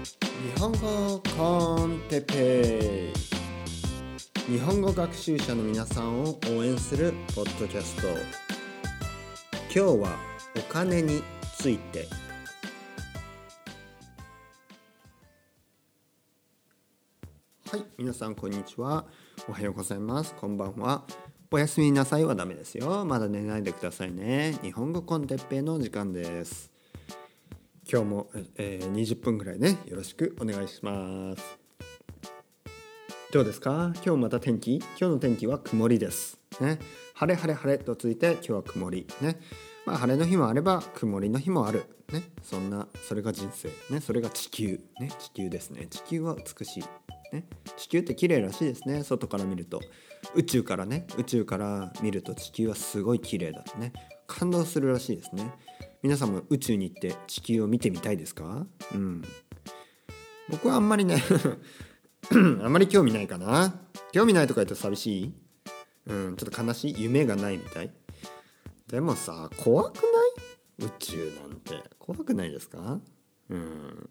日本語コンテペイ日本語学習者の皆さんを応援するポッドキャスト今日はお金について。はい皆さんこんにちは。おはようございます。こんばんは。おやすみなさいはダメですよ。まだ寝ないでくださいね。日本語コンテッペイの時間です。今日も、えー、20分ぐらいねよろしくお願いします。どうですか？今日また天気？今日の天気は曇りです。ね。晴れ晴れ晴れとついて今日は曇り。ね。まあ晴れの日もあれば曇りの日もある。ね。そんなそれが人生。ね。それが地球。ね。地球ですね。地球は美しい。ね。地球って綺麗らしいですね。外から見ると。宇宙からね。宇宙から見ると地球はすごい綺麗だ。とね。感動するらしいですね。皆さんも宇宙に行って地球を見てみたいですか？うん。僕はあんまりね あんまり興味ないかな。興味ないとか言うと寂しい？うんちょっと悲しい？夢がないみたい？でもさ怖くない？宇宙なんて。怖くないですか？うん。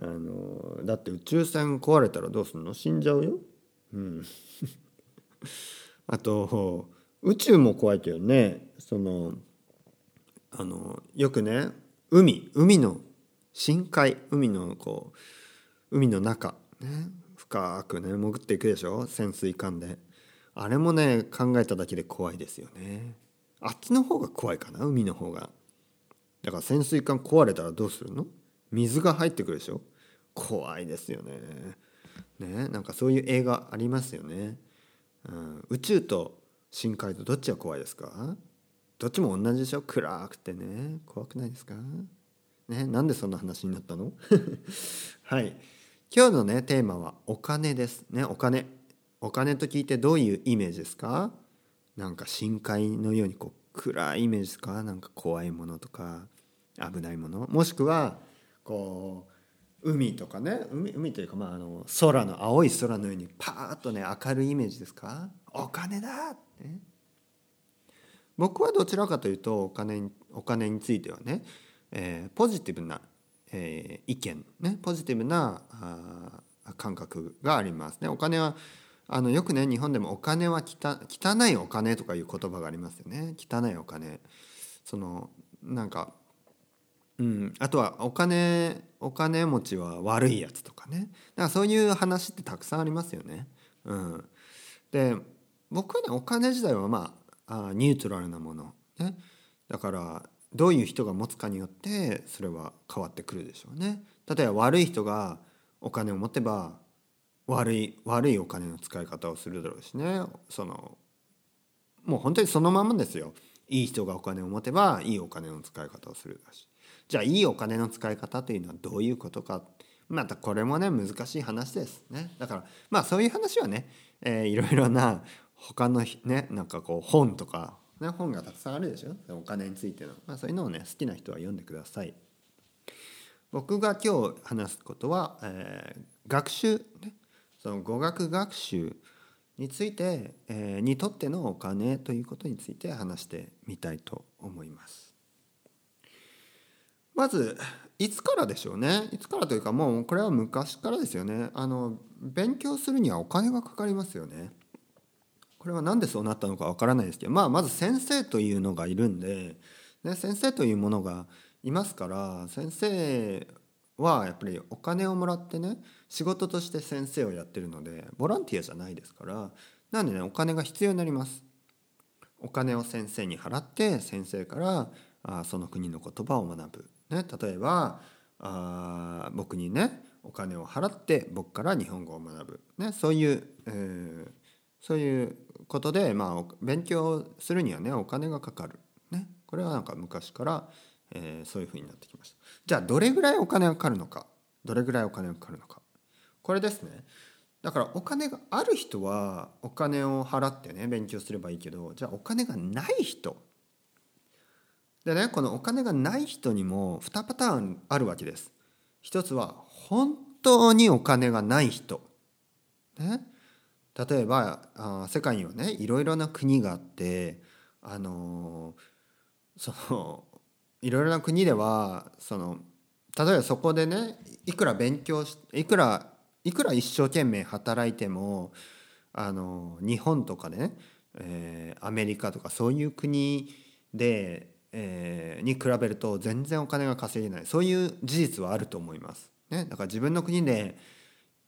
あのだって宇宙船壊れたらどうすんの？死んじゃうよ？うん。あと宇宙も怖いけどね。そのあのよくね海海の深海海のこう海の中、ね、深くね潜っていくでしょ潜水艦で。あれもね考えただけで怖いですよね。あっちの方が怖いかな海の方が。だから潜水艦壊れたらどうするの？水が入ってくるでしょ？怖いですよね。ねなんかそういう映画ありますよね、うん、宇宙と深海とどっちが怖いですか？どっちも同じでしょ？暗くてね。怖くないですか？ね？なんでそんな話になったの？はい。今日のねテーマはお金です。ね？お金。お金と聞いてどういうイメージですか？なんか深海のようにこう暗いイメージですか？なんか怖いものとか危ないもの？もしくはこう海とかね？海海というかまああの空の青い空のようにパーッとね明るいイメージですか？お金だって、ね、僕はどちらかというとお金お金についてはね、えー、ポジティブな、えー、意見ねポジティブなあ感覚がありますね。お金はあのよくね日本でもお金はきた汚いお金とかいう言葉がありますよね汚いお金そのなんかうんあとはお金お金持ちは悪いやつとかねだからそういう話ってたくさんありますよね。うん、で僕はねお金自体はまああニュートラルなもの、ね、だからどういう人が持つかによってそれは変わってくるでしょうね。例えば悪い人がお金を持てば悪い悪いお金の使い方をするだろうしね。そのもう本当にそのままですよ。いい人がお金を持てばいいお金の使い方をするだし。じゃあいいお金の使い方というのはどういうことか。またこれもね難しい話ですね。だからまあそういう話はね、えー、いろいろな他のねなんかこう本とか、ね、本がたくさんあるでしょ？お金についての、まあ、そういうのをね好きな人は読んでください。僕が今日話すことは、えー、学習、ね、その語学学習について、えー、にとってのお金ということについて話してみたいと思います。まずいつからでしょうね？いつからというかもうこれは昔からですよね。あの勉強するにはお金がかかりますよね。これは何でそうなったのかわからないですけど、まあ、まず先生というのがいるんで、ね、先生というものがいますから先生はやっぱりお金をもらってね仕事として先生をやってるのでボランティアじゃないですからなんでねお金が必要になります。お金を先生に払って先生からあその国の言葉を学ぶ。ね、例えばあ僕にねお金を払って僕から日本語を学ぶ、ね、そういう、えー、そういうことで、まあ、勉強するにはねお金がかかる、ね、これはなんか昔から、えー、そういうふうになってきました。じゃあどれぐらいお金がかかるのか。どれぐらいお金がかかるのか。これですね。だからお金がある人はお金を払ってね勉強すればいいけどじゃあお金がない人。でねこのお金がない人にも2パターンあるわけです。一つは本当にお金がない人。ね。例えばあ世界にはねいろいろな国があってあのそのいろいろな国ではその例えばそこでねいくら勉強しいくらいくら一生懸命働いてもあの日本とかね、えー、アメリカとかそういう国で、えー、に比べると全然お金が稼げないそういう事実はあると思います。ね、だから自分の国で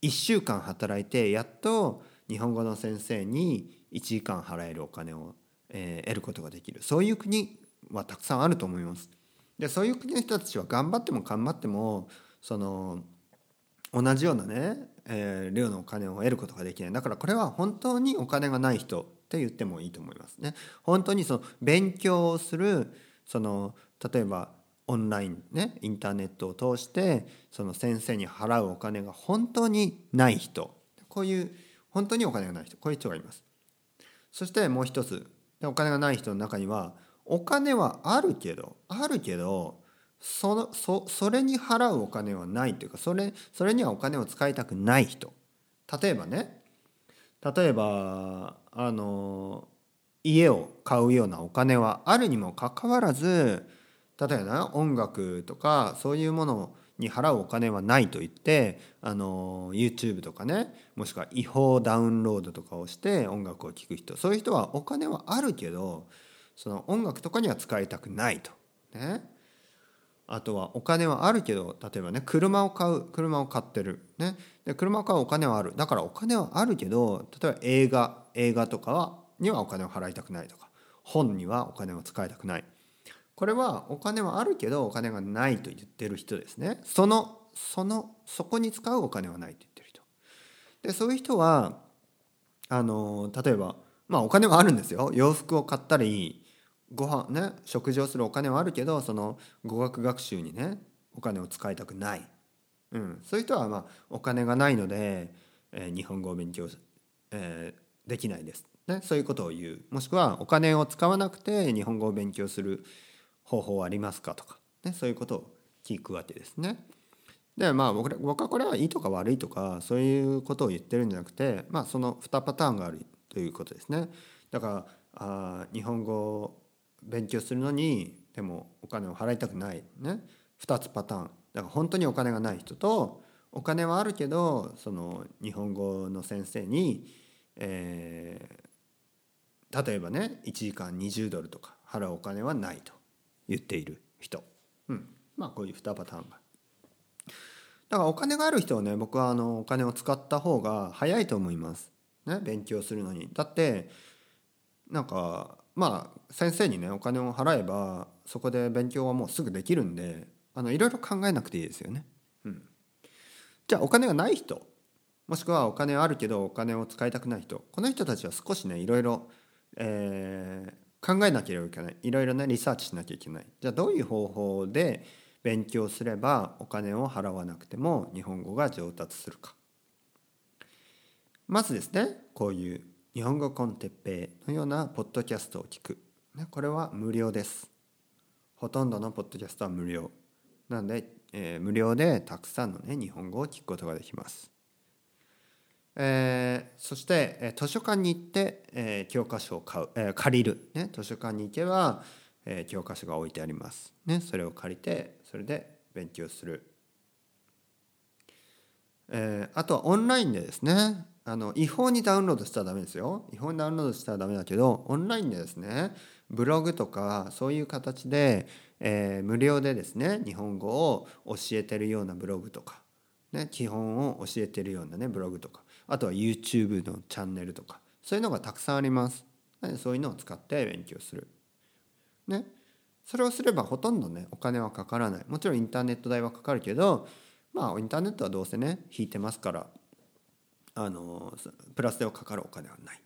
1週間働いてやっと日本語の先生に1時間払えるお金を、えー、得ることができるそういう国はたくさんあると思います。でそういう国の人たちは頑張っても頑張ってもその同じようなね、えー、量のお金を得ることができないだからこれは本当にお金がない人って言ってもいいと思いますね。本当にその勉強をするその例えばオンラインねインターネットを通してその先生に払うお金が本当にない人こういう本当にお金がない人こういう人がいます。そしてもう一つお金がない人の中にはお金はあるけどあるけどそのそそれに払うお金はないというかそれそれにはお金を使いたくない人例えばね例えばあの家を買うようなお金はあるにもかかわらず例えば、ね、音楽とかそういうものをに払うお金はないと言ってあの YouTube とかねもしくは違法ダウンロードとかをして音楽を聴く人そういう人はお金はあるけどその音楽とかには使いたくないと。ね、あとはお金はあるけど例えばね車を買う車を買ってる、ね、で車を買うお金はある。だからお金はあるけど例えば映画映画とかはにはお金を払いたくないとか本にはお金を使いたくない。これはお金はあるけどお金がないと言ってる人ですね。そのそのそこに使うお金はないと言ってる人。でそういう人はあの例えばまあお金はあるんですよ。洋服を買ったりご飯ね食事をするお金はあるけどその語学学習にねお金を使いたくない、うん、そういう人はまあお金がないので、えー、日本語を勉強、えー、できないです、ね、そういうことを言う。もしくはお金を使わなくて日本語を勉強する方法ありますか？とか、ね、そういうことを聞くわけですね。でまあ僕僕はこれはいいとか悪いとかそういうことを言ってるんじゃなくてまあその2パターンがあるということですね。だからあ日本語を勉強するのにでもお金を払いたくない。ね。2つパターン。だから本当にお金がない人とお金はあるけどその日本語の先生に、えー、例えばね1時間20ドルとか払うお金はないと。言っている人、うん、まあこういう2パターンが。だからお金がある人はね僕はあのお金を使った方が早いと思います。ね、勉強するのに。だってなんかまあ先生にねお金を払えばそこで勉強はもうすぐできるんであのいろいろ考えなくていいですよね。うん、じゃあお金がない人もしくはお金あるけどお金を使いたくない人この人たちは少しねいろいろ、えー、考えなければいけないいろいろねリサーチしなきゃいけないじゃあどういう方法で勉強すればお金を払わなくても日本語が上達するかまずですねこういう日本語コンテッペイのようなポッドキャストを聞く。これは無料です。ほとんどのポッドキャストは無料。なので、えー、無料でたくさんのね、日本語を聞くことができます。えー、そして、え、図書館に行って、えー、教科書を買う、えー、借りる、ね、図書館に行けば、え、教科書が置いてあります、ね、それを借りてそれで勉強する、え、あとはオンラインでですねあの違法にダウンロードしたらダメですよ。違法にダウンロードしたらダメだけどオンラインでですねブログとかそういう形で、え、無料でですね日本語を教えてるようなブログとか、ね、基本を教えてるようなねブログとかあとは YouTube のチャンネルとかそういうのがたくさんあります。そういうのを使って勉強する。ね。それをすればほとんどねお金はかからない。もちろんインターネット代はかかるけどまあインターネットはどうせね引いてますからあのプラスではかかるお金はない。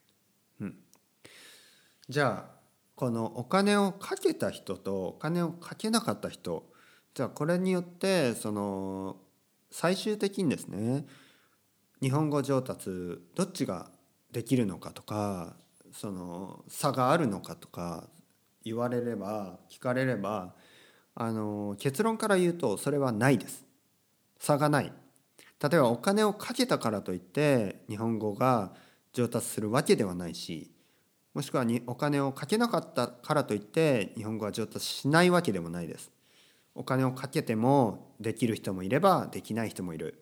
うん、じゃあこのお金をかけた人とお金をかけなかった人じゃあこれによってその最終的にですね日本語上達どっちができるのかとかその差があるのかとか言われれば聞かれればあの結論から言うとそれはないです。差がない。例えばお金をかけたからといって日本語が上達するわけではないしもしくはにお金をかけなかったからといって日本語は上達しないわけでもないです。お金をかけてもできる人もいればできない人もいる。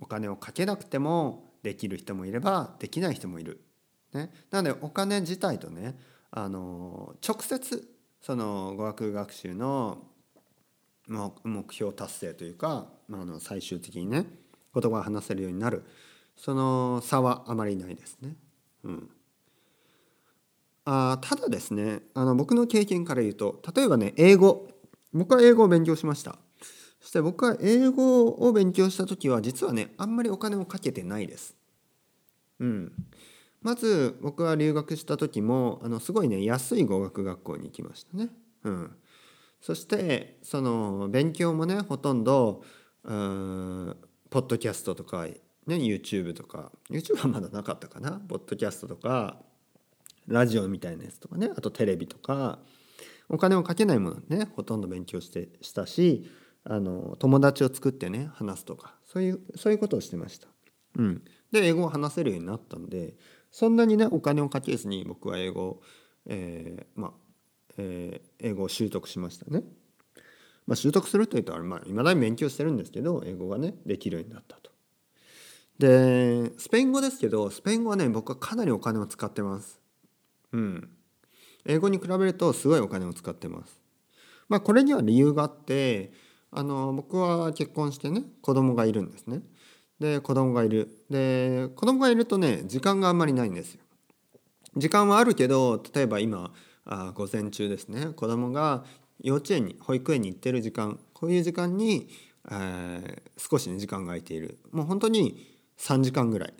お金をかけなくてもできる人もいればできない人もいる。ね、なのでお金自体とねあの直接その語学学習の目標達成というか、まあ、の最終的にね言葉が話せるようになるその差はあまりないですね。うん、あただですねあの僕の経験から言うと例えばね英語僕は英語を勉強しました。そして僕は英語を勉強した時は実はねあんまりお金をかけてないです。うん、まず僕は留学した時もあのすごいね安い語学学校に行きましたね。うん、そしてその勉強もねほとんどうんポッドキャストとか、ね、YouTube とか。YouTube はまだなかったかな。ポッドキャストとかラジオみたいなやつとかね。あとテレビとか。お金をかけないものねほとんど勉強してしたしあの友達を作ってね話すとかそういうそういうことをしてました。うん、で英語を話せるようになったんでそんなにねお金をかけずに僕は英語、えー、まあ、えー、英語を習得しましたね。まあ、習得するというとまあ、未だに勉強してるんですけど英語がねできるようになったと。でスペイン語ですけどスペイン語はね僕はかなりお金を使ってます。うん。英語に比べるとすごいお金を使ってます。まあこれには理由があってあの僕は結婚してね子供がいるんですね。で子供がいるで子供がいるとね時間があんまりないんですよ。時間はあるけど例えば今あ午前中ですね子供が幼稚園に保育園に行ってる時間こういう時間に、えー、少しね時間が空いているもう本当に3時間ぐらい。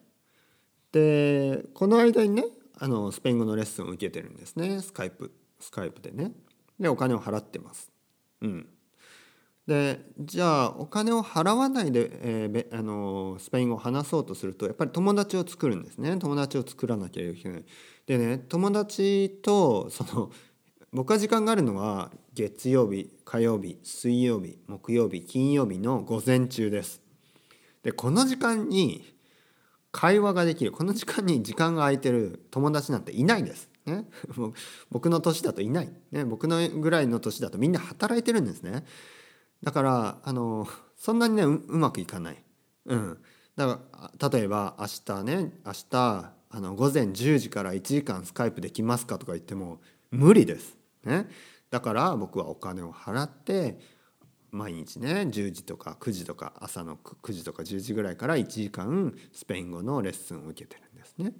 でこの間にねあのスペイン語のレッスンを受けてるんですねスカイプスカイプでね。でお金を払ってます。うん、でじゃあお金を払わないで、えー、あのスペイン語を話そうとするとやっぱり友達を作るんですね友達を作らなきゃいけない。でね友達とその僕は時間があるのは月曜日火曜日水曜日木曜日金曜日の午前中です。でこの時間に会話ができるこの時間に時間が空いてる友達なんていないです。ね、僕の年だといない、ね、僕のぐらいの年だとみんな働いてるんですね。だからあのそんなにねうまくいかない。うん、だから例えば明日ね明日あの午前10時から1時間スカイプできますかとか言っても無理です。ね、だから僕はお金を払って毎日ね10時とか9時とか朝の9時とか10時ぐらいから1時間スペイン語のレッスンを受けてるんですね。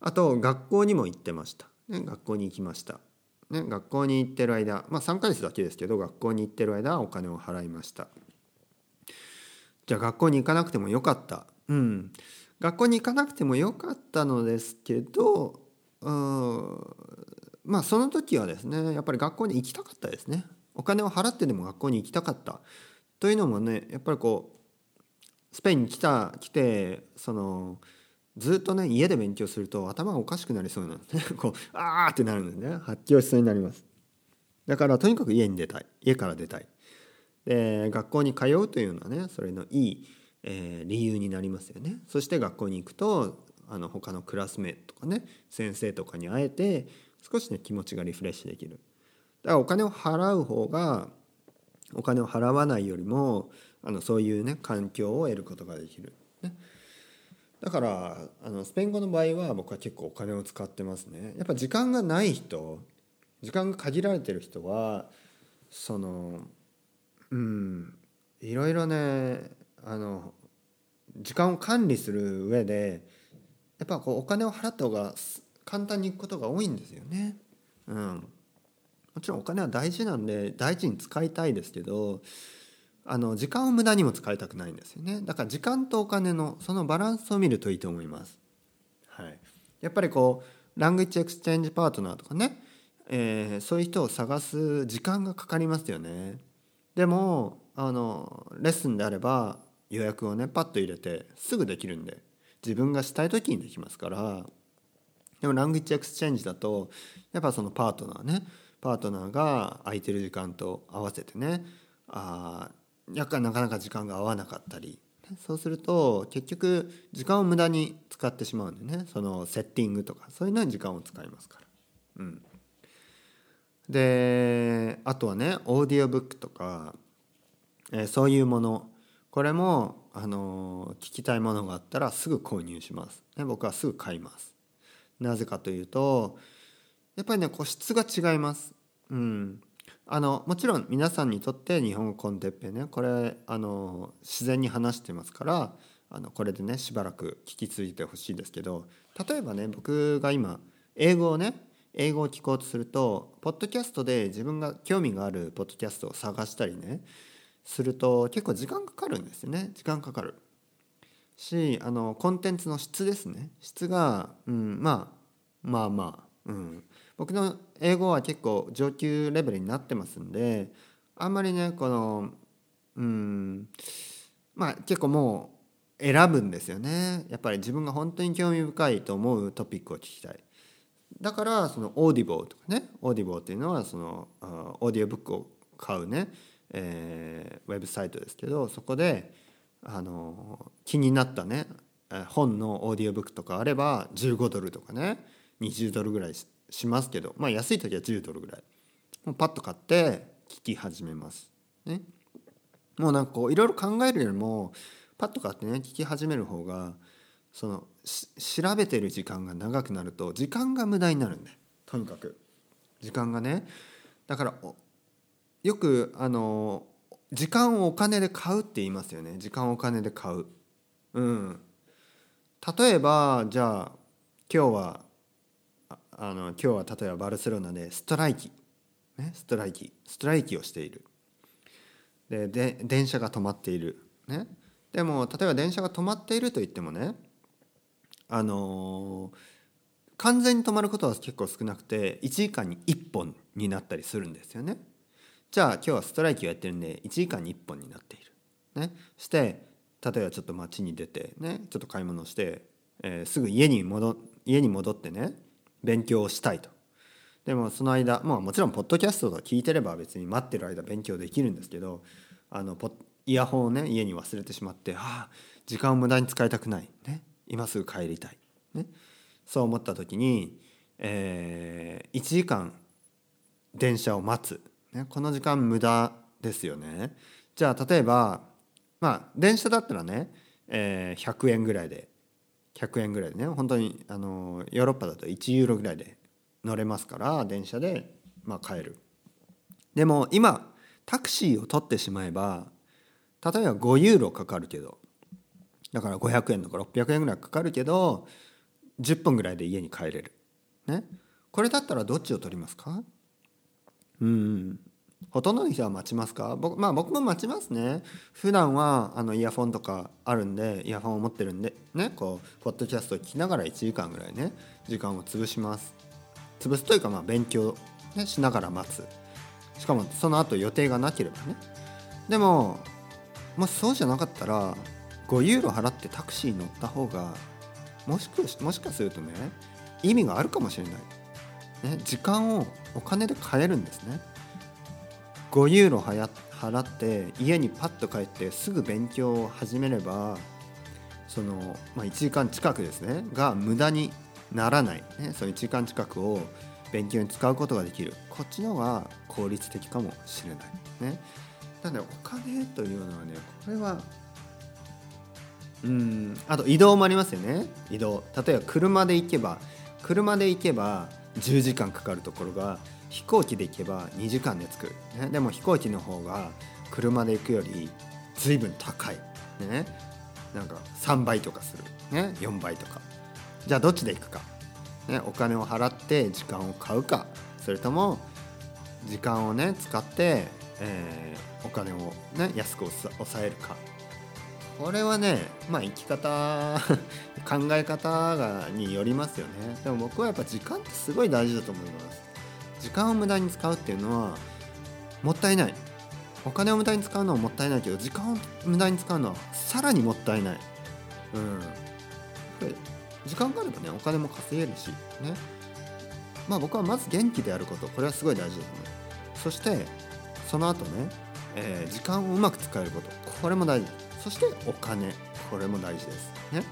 あと学校にも行ってました。ね、学校に行きました。ね、学校に行ってる間まあ3ヶ月だけですけど学校に行ってる間はお金を払いました。じゃあ学校に行かなくてもよかった。うん。学校に行かなくてもよかったのですけどうんまあその時はですねやっぱり学校に行きたかったですね。お金を払ってでも学校に行きたかった。というのもねやっぱりこうスペインに来た来てそのずっとね家で勉強すると頭がおかしくなりそうなんですね。こうあーってなるんですね。発狂しそうになります。だからとにかく家に出たい。家から出たい。で学校に通うというのはねそれのいい、えー、理由になりますよね。そして学校に行くとあの他のクラスメートとかね先生とかに会えて少しね気持ちがリフレッシュできる。だからお金を払う方がお金を払わないよりもあのそういうね環境を得ることができる、ね、だからあのスペイン語の場合は僕は結構お金を使ってますねやっぱ時間がない人時間が限られてる人はそのうんいろいろねあの時間を管理する上でやっぱこうお金を払った方が簡単にいくことが多いんですよね。うん、もちろんお金は大事なんで大事に使いたいですけどあの時間を無駄にも使いたくないんですよねだから時間とお金のそのバランスを見るといいと思います。はい、やっぱりこうラングイッチエクスチェンジパートナーとかね、えー、そういう人を探す時間がかかりますよね。でもあのレッスンであれば予約をねパッと入れてすぐできるんで自分がしたい時にできますからでもラングイッチエクスチェンジだとやっぱそのパートナーねパートナーが空いてる時間と合わせてねあやっぱなかなか時間が合わなかったり。そうすると結局時間を無駄に使ってしまうんでね。そのセッティングとか。そういうのに時間を使いますから。うん、であとはねオーディオブックとか、えー、そういうもの。これも、あの聞きたいものがあったらすぐ購入します、ね、僕はすぐ買います。なぜかというとやっぱりねこう質が違います。うん。あのもちろん皆さんにとって日本語コンテッペねこれあの自然に話してますからあのこれでねしばらく聞き続いてほしいですけど例えばね僕が今英語をね英語を聞こうとするとポッドキャストで自分が興味があるポッドキャストを探したりねすると結構時間かかるんですよね。時間かかる。しあのコンテンツの質ですね。質が、うん、まあまあまあ、うん、僕の英語は結構上級レベルになってますんであんまりねこのうんまあ結構もう選ぶんですよね。やっぱり自分が本当に興味深いと思うトピックを聞きたい。だからその Audibleとかね。 Audibleっていうのはそのオーディオブックを買うね、えー、ウェブサイトですけどそこであの気になったね本のオーディオブックとかあれば15ドルとかね。20ドルぐらいしますけどまあ安い時は10ドルぐらい。もうパッと買って聞き始めます。ね、もうなんかこういろいろ考えるよりもパッと買ってね聞き始める方がその調べてる時間が長くなると時間が無駄になるんでとにかく。時間がね。だからよくあの時間をお金で買うって言いますよね。時間をお金で買う。うん。例えばじゃあ今日はあの今日は例えばバルセロナでストライキ、ね、ストライキ。ストライキをしている。でで電車が止まっている、ね、でも例えば電車が止まっていると言ってもねあのー、完全に止まることは結構少なくて1時間に1本になったりするんですよね。じゃあ今日はストライキをやってるんで1時間に1本になっている。ね、して例えばちょっと街に出てねちょっと買い物して、えー、すぐ家に戻家に戻ってね勉強したいと。でもその間、まあ、もちろんポッドキャストと聞いてれば別に待ってる間勉強できるんですけどあのポイヤホンをね家に忘れてしまってああ時間を無駄に使いたくない、ね、今すぐ帰りたい、ね、そう思った時に、えー、1時間電車を待つ、ね、この時間無駄ですよね。じゃあ例えばまあ電車だったらね、えー、100円ぐらいで100円ぐらいでね本当にあのヨーロッパだと1ユーロぐらいで乗れますから電車で、まあ、帰る。でも今タクシーを取ってしまえば例えば5ユーロかかるけどだから500円とか600円ぐらいかかるけど10分ぐらいで家に帰れる。ね。これだったらどっちを取りますか？うん。ほとんどの人は待ちますか？僕,、まあ、僕も待ちますね。普段はあのイヤフォンとかあるんでイヤフォンを持ってるんでねこうポッドキャストを聞きながら1時間ぐらいね時間を潰します。潰すというかまあ勉強、ね、しながら待つ。しかもその後予定がなければね。でももしそうじゃなかったら5ユーロ払ってタクシー乗った方がもしくもしかするとね意味があるかもしれない、ね、時間をお金で買えるんですね。5ユーロ払って家にパッと帰ってすぐ勉強を始めればその、まあ、1時間近くですねが無駄にならない、ね、その1時間近くを勉強に使うことができる。こっちの方が効率的かもしれない。ね、なのでお金というのはねこれはうんあと移動もありますよね。移動。例えば車で行けば車で行けば10時間かかるところが飛行機で行けば2時間で着く、ね、でも飛行機の方が車で行くより随分高い、ね、なんか3倍とかする、ね、4倍とか。じゃあどっちで行くか、ね、お金を払って時間を買うか。それとも時間をね使って、えー、お金をね安く抑えるか。これはねまあ生き方 考え方がによりますよね。でも僕はやっぱ時間ってすごい大事だと思います。時間を無駄に使うっていうのはもったいない。お金を無駄に使うのはもったいないけど時間を無駄に使うのはさらにもったいない。うん。時間があればねお金も稼げるしね。まあ僕はまず元気であること。これはすごい大事だと思う。そしてその後ね、えー、時間をうまく使えること。これも大事。そしてお金。これも大事です。ね。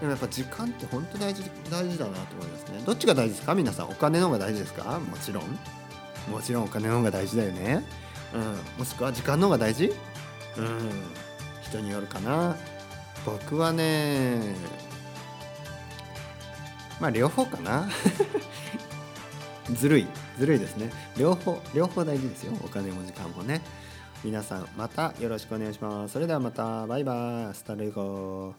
でもやっぱ時間って本当大事大事だなと思いますね。どっちが大事ですか？皆さん。お金の方が大事ですか？もちろん。もちろんお金の方が大事だよね、うん、もしくは時間の方が大事？うん。人によるかな。僕はねまあ両方かな。ずるい。ずるいですね。両方両方大事ですよ。お金も時間もね。皆さんまたよろしくお願いします。それではまた。バイバイ。スタレゴ